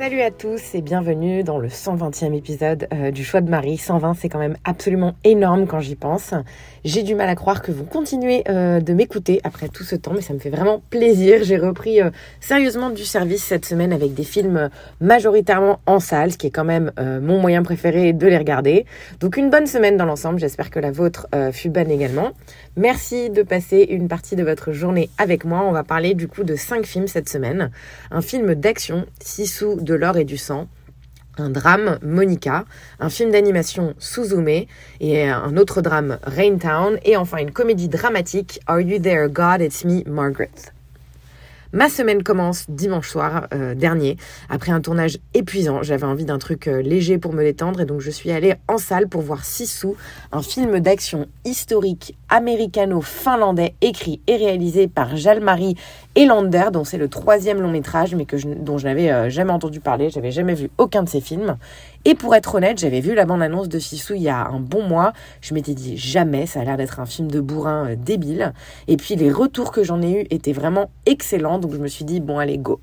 Salut à tous et bienvenue dans le 120e épisode euh, du Choix de Marie. 120 c'est quand même absolument énorme quand j'y pense. J'ai du mal à croire que vous continuez euh, de m'écouter après tout ce temps mais ça me fait vraiment plaisir. J'ai repris euh, sérieusement du service cette semaine avec des films majoritairement en salle, ce qui est quand même mon moyen préféré de les regarder. Donc une bonne semaine dans l'ensemble, j'espère que la vôtre fut bonne également. Merci de passer une partie de votre journée avec moi. On va parler du coup de 5 films cette semaine. Un film d'action, Sissou de l'or et du sang, un drame Monica, un film d'animation Suzume et un autre drame Raintown et enfin une comédie dramatique Are You There God? It's Me Margaret. Ma semaine commence dimanche soir euh, dernier, après un tournage épuisant. J'avais envie d'un truc euh, léger pour me détendre et donc je suis allée en salle pour voir Sissou, un film d'action historique américano-finlandais écrit et réalisé par Jalmari Elander, dont c'est le troisième long métrage, mais que dont je n'avais euh, jamais entendu parler, j'avais jamais vu aucun de ses films. Et pour être honnête, j'avais vu la bande-annonce de Sissou il y a un bon mois. Je m'étais dit jamais, ça a l'air d'être un film de bourrin euh, débile. Et puis les retours que j'en ai eus étaient vraiment excellents, donc je me suis dit bon allez go.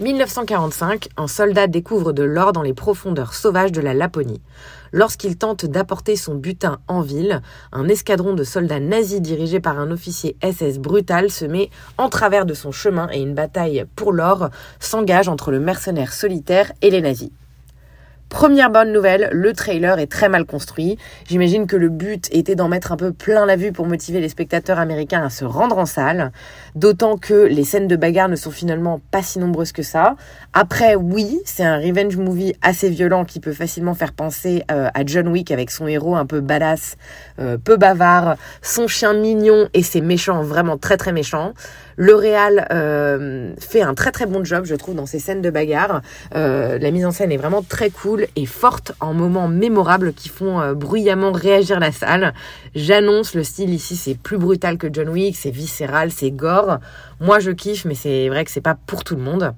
1945, un soldat découvre de l'or dans les profondeurs sauvages de la Laponie. Lorsqu'il tente d'apporter son butin en ville, un escadron de soldats nazis dirigé par un officier SS brutal se met en travers de son chemin et une bataille pour l'or s'engage entre le mercenaire solitaire et les nazis. Première bonne nouvelle, le trailer est très mal construit. J'imagine que le but était d'en mettre un peu plein la vue pour motiver les spectateurs américains à se rendre en salle. D'autant que les scènes de bagarre ne sont finalement pas si nombreuses que ça. Après, oui, c'est un revenge movie assez violent qui peut facilement faire penser euh, à John Wick avec son héros un peu badass, euh, peu bavard, son chien mignon et ses méchants vraiment très très méchants. Le réal euh, fait un très très bon job, je trouve, dans ces scènes de bagarre. Euh, la mise en scène est vraiment très cool et forte en moments mémorables qui font euh, bruyamment réagir la salle. J'annonce, le style ici, c'est plus brutal que John Wick, c'est viscéral, c'est gore. Moi, je kiffe, mais c'est vrai que c'est pas pour tout le monde.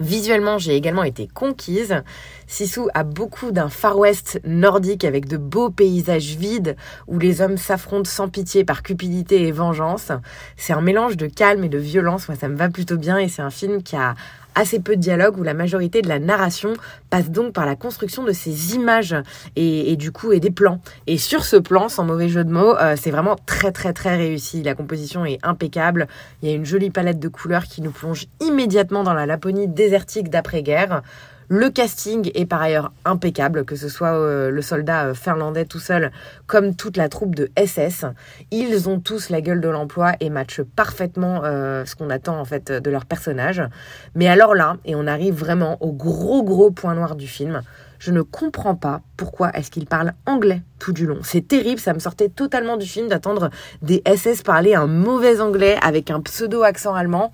Visuellement, j'ai également été conquise. Sissou a beaucoup d'un Far West nordique avec de beaux paysages vides où les hommes s'affrontent sans pitié par cupidité et vengeance. C'est un mélange de calme et de violence. Moi, ça me va plutôt bien et c'est un film qui a assez peu de dialogue où la majorité de la narration passe donc par la construction de ces images et, du coup et des plans. Et sur ce plan, sans mauvais jeu de mots, euh, c'est vraiment très très très réussi. La composition est impeccable. Il y a une jolie palette de couleurs qui nous plonge immédiatement dans la Laponie désertique d'après-guerre. Le casting est par ailleurs impeccable, que ce soit euh, le soldat euh, finlandais tout seul comme toute la troupe de SS. Ils ont tous la gueule de l'emploi et matchent parfaitement euh, ce qu'on attend en fait de leur personnage. Mais alors là, et on arrive vraiment au gros gros point noir du film, je ne comprends pas pourquoi est-ce qu'ils parlent anglais tout du long. C'est terrible, ça me sortait totalement du film d'attendre des SS parler un mauvais anglais avec un pseudo accent allemand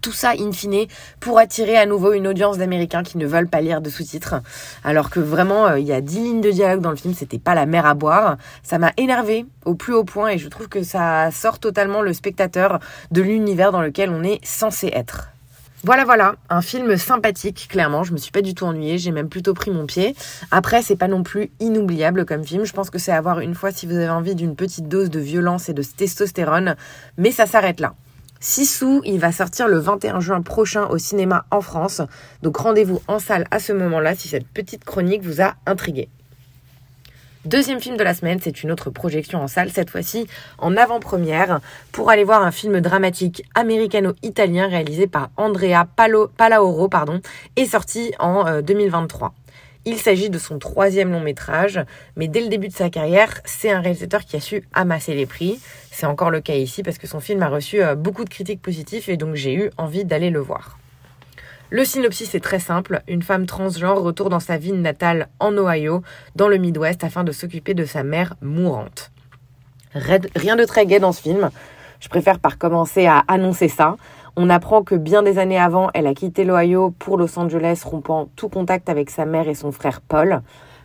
tout ça, in fine, pour attirer à nouveau une audience d'Américains qui ne veulent pas lire de sous-titres. Alors que vraiment, euh, il y a 10 lignes de dialogue dans le film, c'était pas la mer à boire. Ça m'a énervé au plus haut point et je trouve que ça sort totalement le spectateur de l'univers dans lequel on est censé être. Voilà, voilà, un film sympathique, clairement. Je me suis pas du tout ennuyée, j'ai même plutôt pris mon pied. Après, c'est pas non plus inoubliable comme film. Je pense que c'est à voir une fois si vous avez envie d'une petite dose de violence et de testostérone, mais ça s'arrête là. Sissou, il va sortir le 21 juin prochain au cinéma en France. Donc rendez-vous en salle à ce moment-là si cette petite chronique vous a intrigué. Deuxième film de la semaine, c'est une autre projection en salle, cette fois-ci en avant-première, pour aller voir un film dramatique américano-italien réalisé par Andrea Palaoro pardon, et sorti en 2023. Il s'agit de son troisième long métrage, mais dès le début de sa carrière, c'est un réalisateur qui a su amasser les prix. C'est encore le cas ici parce que son film a reçu euh, beaucoup de critiques positives et donc j'ai eu envie d'aller le voir. Le synopsis est très simple. Une femme transgenre retourne dans sa ville natale en Ohio, dans le Midwest, afin de s'occuper de sa mère mourante. Rien de très gai dans ce film. Je préfère par commencer à annoncer ça. On apprend que bien des années avant, elle a quitté l'Ohio pour Los Angeles, rompant tout contact avec sa mère et son frère Paul.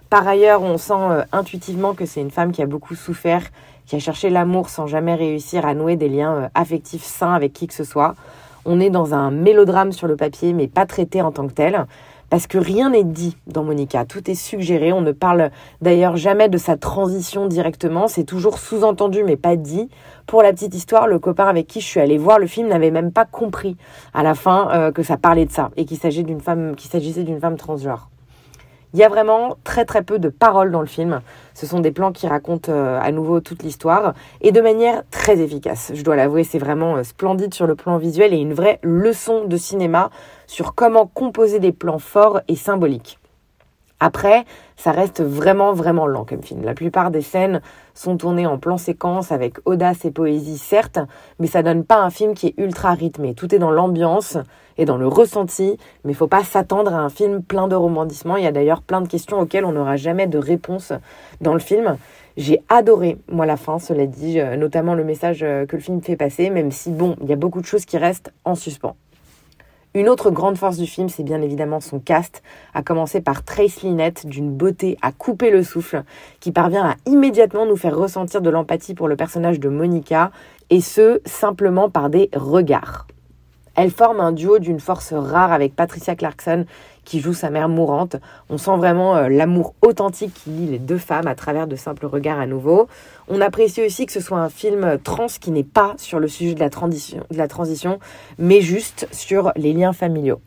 Par ailleurs, on sent euh, intuitivement que c'est une femme qui a beaucoup souffert, qui a cherché l'amour sans jamais réussir à nouer des liens euh, affectifs sains avec qui que ce soit. On est dans un mélodrame sur le papier, mais pas traité en tant que tel parce que rien n'est dit dans Monica, tout est suggéré, on ne parle d'ailleurs jamais de sa transition directement, c'est toujours sous-entendu mais pas dit. Pour la petite histoire, le copain avec qui je suis allée voir le film n'avait même pas compris à la fin euh, que ça parlait de ça et qu'il s'agissait d'une femme, qu'il s'agissait d'une femme transgenre. Il y a vraiment très très peu de paroles dans le film. Ce sont des plans qui racontent euh, à nouveau toute l'histoire et de manière très efficace. Je dois l'avouer, c'est vraiment euh, splendide sur le plan visuel et une vraie leçon de cinéma sur comment composer des plans forts et symboliques. Après, ça reste vraiment vraiment lent comme film. La plupart des scènes sont tournées en plan séquence avec audace et poésie certes, mais ça donne pas un film qui est ultra rythmé. Tout est dans l'ambiance et dans le ressenti, mais faut pas s'attendre à un film plein de romandissements. Il y a d'ailleurs plein de questions auxquelles on n'aura jamais de réponse dans le film. J'ai adoré, moi, la fin, cela dit, euh, notamment le message euh, que le film fait passer, même si, bon, il y a beaucoup de choses qui restent en suspens. Une autre grande force du film, c'est bien évidemment son cast, à commencer par Trace Lynette, d'une beauté à couper le souffle, qui parvient à immédiatement nous faire ressentir de l'empathie pour le personnage de Monica, et ce, simplement par des regards. Elle forme un duo d'une force rare avec Patricia Clarkson qui joue sa mère mourante. On sent vraiment euh, l'amour authentique qui lie les deux femmes à travers de simples regards à nouveau. On apprécie aussi que ce soit un film trans qui n'est pas sur le sujet de la, transition, de la transition, mais juste sur les liens familiaux.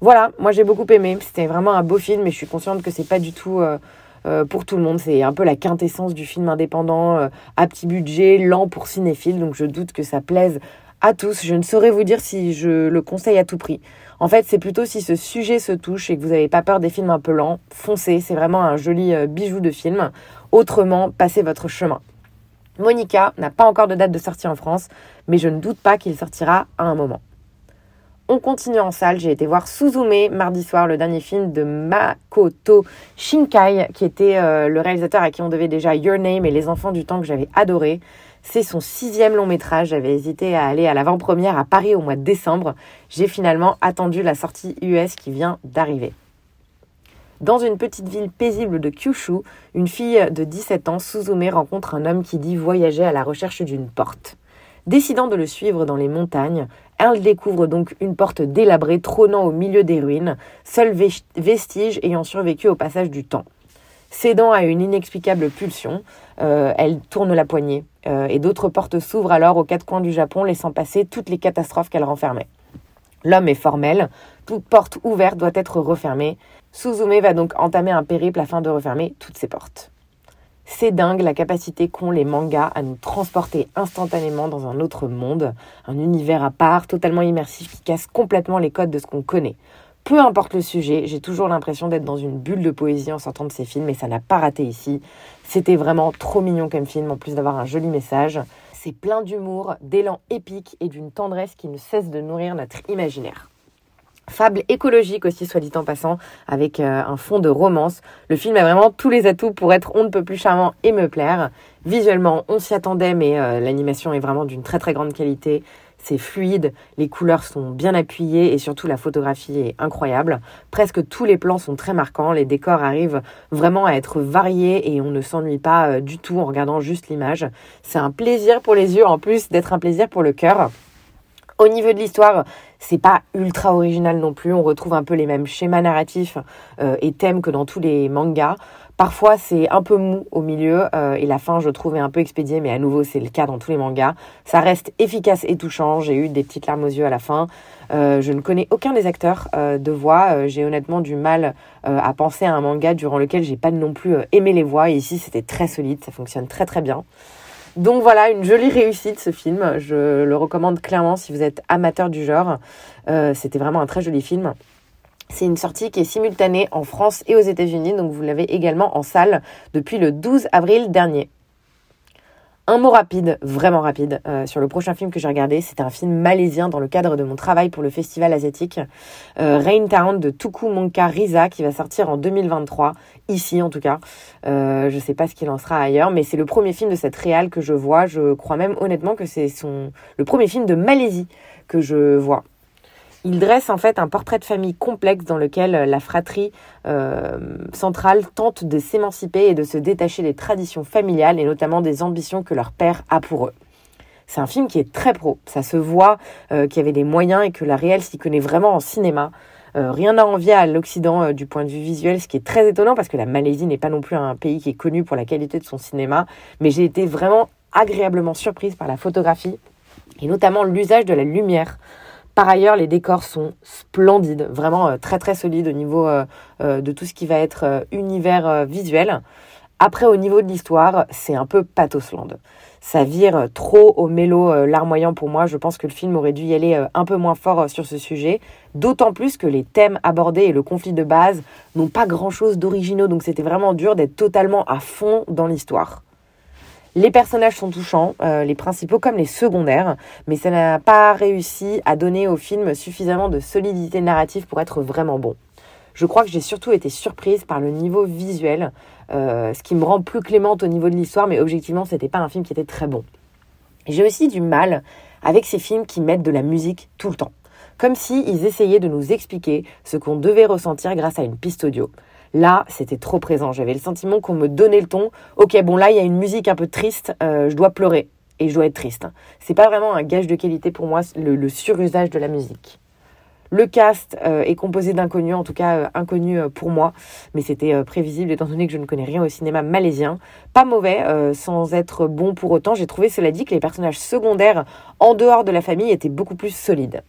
Voilà, moi j'ai beaucoup aimé. C'était vraiment un beau film, mais je suis consciente que c'est pas du tout euh, euh, pour tout le monde. C'est un peu la quintessence du film indépendant, à petit budget, lent pour cinéphile. Donc je doute que ça plaise à tous. Je ne saurais vous dire si je le conseille à tout prix. En fait, c'est plutôt si ce sujet se touche et que vous n'avez pas peur des films un peu lents, foncez. C'est vraiment un joli euh, bijou de film. Autrement, passez votre chemin. Monica n'a pas encore de date de sortie en France, mais je ne doute pas qu'il sortira à un moment. On continue en salle. J'ai été voir Suzume mardi soir, le dernier film de Makoto Shinkai, qui était euh, le réalisateur à qui on devait déjà Your Name et Les Enfants du Temps que j'avais adoré. C'est son sixième long métrage. J'avais hésité à aller à l'avant-première à Paris au mois de décembre. J'ai finalement attendu la sortie US qui vient d'arriver. Dans une petite ville paisible de Kyushu, une fille de 17 ans, Suzume, rencontre un homme qui dit voyager à la recherche d'une porte. Décidant de le suivre dans les montagnes, elle découvre donc une porte délabrée trônant au milieu des ruines, seul vestige ayant survécu au passage du temps. Cédant à une inexplicable pulsion, euh, elle tourne la poignée euh, et d'autres portes s'ouvrent alors aux quatre coins du Japon, laissant passer toutes les catastrophes qu'elle renfermait. L'homme est formel, toute porte ouverte doit être refermée. Suzume va donc entamer un périple afin de refermer toutes ces portes. C'est dingue la capacité qu'ont les mangas à nous transporter instantanément dans un autre monde, un univers à part, totalement immersif qui casse complètement les codes de ce qu'on connaît. Peu importe le sujet, j'ai toujours l'impression d'être dans une bulle de poésie en sortant de ces films et ça n'a pas raté ici. C'était vraiment trop mignon comme film, en plus d'avoir un joli message. C'est plein d'humour, d'élan épique et d'une tendresse qui ne cesse de nourrir notre imaginaire. Fable écologique aussi, soit dit en passant, avec euh, un fond de romance. Le film a vraiment tous les atouts pour être on ne peut plus charmant et me plaire. Visuellement, on s'y attendait, mais euh, l'animation est vraiment d'une très très grande qualité c'est fluide, les couleurs sont bien appuyées et surtout la photographie est incroyable. Presque tous les plans sont très marquants, les décors arrivent vraiment à être variés et on ne s'ennuie pas euh, du tout en regardant juste l'image. C'est un plaisir pour les yeux en plus d'être un plaisir pour le cœur. Au niveau de l'histoire, c'est pas ultra original non plus. On retrouve un peu les mêmes schémas narratifs euh, et thèmes que dans tous les mangas. Parfois, c'est un peu mou au milieu euh, et la fin, je trouve, un peu expédiée, mais à nouveau, c'est le cas dans tous les mangas. Ça reste efficace et touchant. J'ai eu des petites larmes aux yeux à la fin. Euh, je ne connais aucun des acteurs euh, de voix. j'ai honnêtement du mal à penser à un manga durant lequel j'ai pas non plus aimé les voix. Et ici, c'était très solide, ça fonctionne très très bien. Donc voilà, une jolie réussite ce film. Je le recommande clairement si vous êtes amateur du genre. c'était vraiment un très joli film. C'est une sortie qui est simultanée en France et aux États-Unis, donc vous l'avez également en salle depuis le 12 avril dernier. Un mot rapide, vraiment rapide, euh, sur le prochain film que j'ai regardé. C'était un film malaisien dans le cadre de mon travail pour le festival asiatique. Euh, Rain Town de Tuku Monka Riza qui va sortir en 2023, ici en tout cas. Euh, je sais pas ce qu'il en sera ailleurs, mais c'est le premier film de cette réal que je vois. Je crois même honnêtement que c'est son le premier film de Malaisie que je vois. Il dresse en fait un portrait de famille complexe dans lequel la fratrie euh, centrale tente de s'émanciper et de se détacher des traditions familiales et notamment des ambitions que leur père a pour eux. C'est un film qui est très pro. Ça se voit euh, qu'il y avait des moyens et que la réelle s'y connaît vraiment en cinéma. Euh, rien à envier à l'Occident du point de vue visuel, ce qui est très étonnant parce que la Malaisie n'est pas non plus un pays qui est connu pour la qualité de son cinéma. Mais j'ai été vraiment agréablement surprise par la photographie et notamment l'usage de la lumière. Par ailleurs, les décors sont splendides, vraiment euh, très très solides au niveau euh, euh, de tout ce qui va être univers visuel. Après, au niveau de l'histoire, c'est un peu pathosland. Ça vire trop au mélo larmoyant pour moi. Je pense que le film aurait dû y aller un peu moins fort sur ce sujet. D'autant plus que les thèmes abordés et le conflit de base n'ont pas grand-chose d'originaux. Donc c'était vraiment dur d'être totalement à fond dans l'histoire. Les personnages sont touchants, euh, les principaux comme les secondaires, mais ça n'a pas réussi à donner au film suffisamment de solidité narrative pour être vraiment bon. Je crois que j'ai surtout été surprise par le niveau visuel, euh, ce qui me rend plus clémente au niveau de l'histoire, mais objectivement, c'était pas un film qui était très bon. J'ai aussi du mal avec ces films qui mettent de la musique tout le temps, comme si ils essayaient de nous expliquer ce qu'on devait ressentir grâce à une piste audio. Là, c'était trop présent. J'avais le sentiment qu'on me donnait le ton. Ok, bon là, il y a une musique un peu triste. Euh, je dois pleurer et je dois être triste. C'est pas vraiment un gage de qualité pour moi le, surusage de la musique. Le cast euh, est composé d'inconnus, en tout cas euh, inconnus pour moi, mais c'était prévisible étant donné que je ne connais rien au cinéma malaisien. Pas mauvais, sans être bon pour autant. J'ai trouvé, cela dit, que les personnages secondaires en dehors de la famille étaient beaucoup plus solides.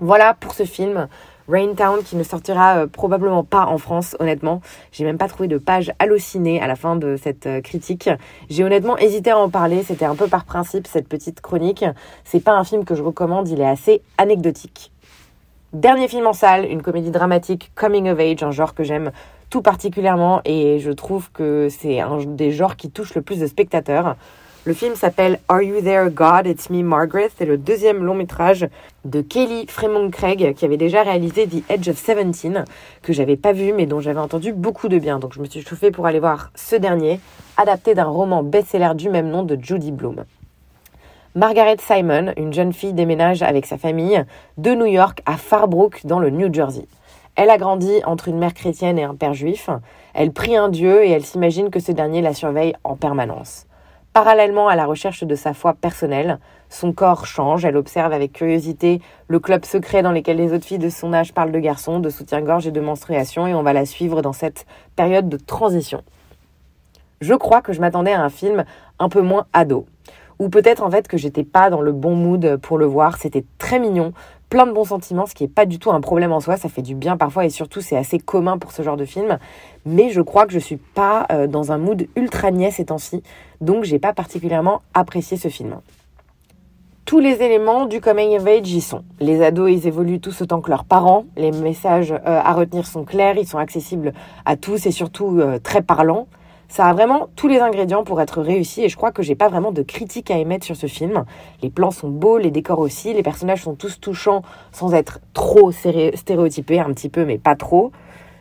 Voilà pour ce film. Rain Town qui ne sortira euh, probablement pas en France, honnêtement. J'ai même pas trouvé de page hallucinée à la fin de cette euh, critique. J'ai honnêtement hésité à en parler, c'était un peu par principe cette petite chronique. C'est pas un film que je recommande, il est assez anecdotique. Dernier film en salle, une comédie dramatique coming of age, un genre que j'aime tout particulièrement et je trouve que c'est un des genres qui touche le plus de spectateurs. Le film s'appelle Are You There God? It's Me Margaret. C'est le deuxième long métrage de Kelly Fremont Craig qui avait déjà réalisé The Edge of Seventeen que j'avais pas vu mais dont j'avais entendu beaucoup de bien. Donc je me suis chauffée pour aller voir ce dernier, adapté d'un roman best-seller du même nom de Judy Bloom. Margaret Simon, une jeune fille déménage avec sa famille de New York à Farbrook dans le New Jersey. Elle a grandi entre une mère chrétienne et un père juif. Elle prie un Dieu et elle s'imagine que ce dernier la surveille en permanence. Parallèlement à la recherche de sa foi personnelle, son corps change, elle observe avec curiosité le club secret dans lequel les autres filles de son âge parlent de garçons, de soutien-gorge et de menstruation, et on va la suivre dans cette période de transition. Je crois que je m'attendais à un film un peu moins ado. Ou peut-être en fait que j'étais pas dans le bon mood pour le voir. C'était très mignon, plein de bons sentiments, ce qui n'est pas du tout un problème en soi, ça fait du bien parfois et surtout c'est assez commun pour ce genre de film. Mais je crois que je suis pas euh, dans un mood ultra niais ces temps-ci, donc j'ai pas particulièrement apprécié ce film. Tous les éléments du coming of age y sont. Les ados, ils évoluent tous autant que leurs parents. Les messages euh, à retenir sont clairs, ils sont accessibles à tous et surtout euh, très parlants. Ça a vraiment tous les ingrédients pour être réussi et je crois que j'ai pas vraiment de critique à émettre sur ce film. Les plans sont beaux, les décors aussi, les personnages sont tous touchants sans être trop stéréotypés, un petit peu mais pas trop.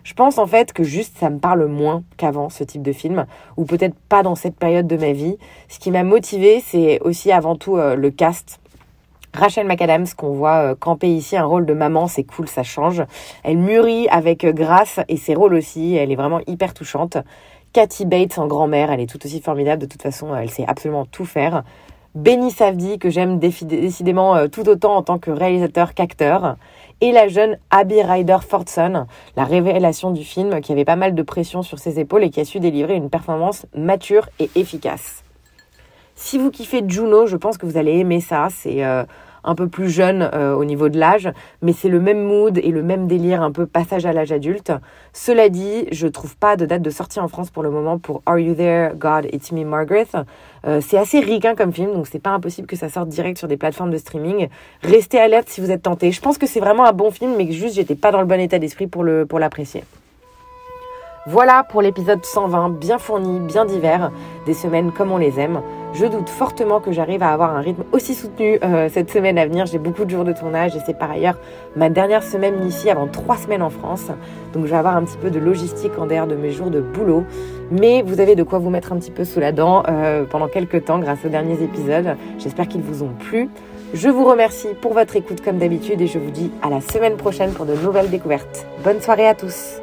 Je pense en fait que juste ça me parle moins qu'avant ce type de film, ou peut-être pas dans cette période de ma vie. Ce qui m'a motivé, c'est aussi avant tout euh, le cast. Rachel McAdams, qu'on voit euh, camper ici un rôle de maman, c'est cool, ça change. Elle mûrit avec euh, grâce et ses rôles aussi, elle est vraiment hyper touchante. Cathy Bates en grand-mère, elle est tout aussi formidable. De toute façon, elle sait absolument tout faire. Benny Savdi, que j'aime décidément euh, tout autant en tant que réalisateur qu'acteur. Et la jeune Abby Ryder Fordson, la révélation du film, qui avait pas mal de pression sur ses épaules et qui a su délivrer une performance mature et efficace. Si vous kiffez Juno, je pense que vous allez aimer ça. C'est euh, un peu plus jeune euh, au niveau de l'âge, mais c'est le même mood et le même délire, un peu passage à l'âge adulte. Cela dit, je trouve pas de date de sortie en France pour le moment pour Are You There, God, It's Me, Margaret. Euh, c'est assez ricain comme film, donc c'est pas impossible que ça sorte direct sur des plateformes de streaming. Restez alerte si vous êtes tenté. Je pense que c'est vraiment un bon film, mais que juste j'étais pas dans le bon état d'esprit pour le pour l'apprécier. Voilà pour l'épisode 120, bien fourni, bien divers, des semaines comme on les aime. Je doute fortement que j'arrive à avoir un rythme aussi soutenu euh, cette semaine à venir. J'ai beaucoup de jours de tournage et c'est par ailleurs ma dernière semaine ici avant trois semaines en France. Donc je vais avoir un petit peu de logistique en dehors de mes jours de boulot. Mais vous avez de quoi vous mettre un petit peu sous la dent euh, pendant quelques temps grâce aux derniers épisodes. J'espère qu'ils vous ont plu. Je vous remercie pour votre écoute comme d'habitude et je vous dis à la semaine prochaine pour de nouvelles découvertes. Bonne soirée à tous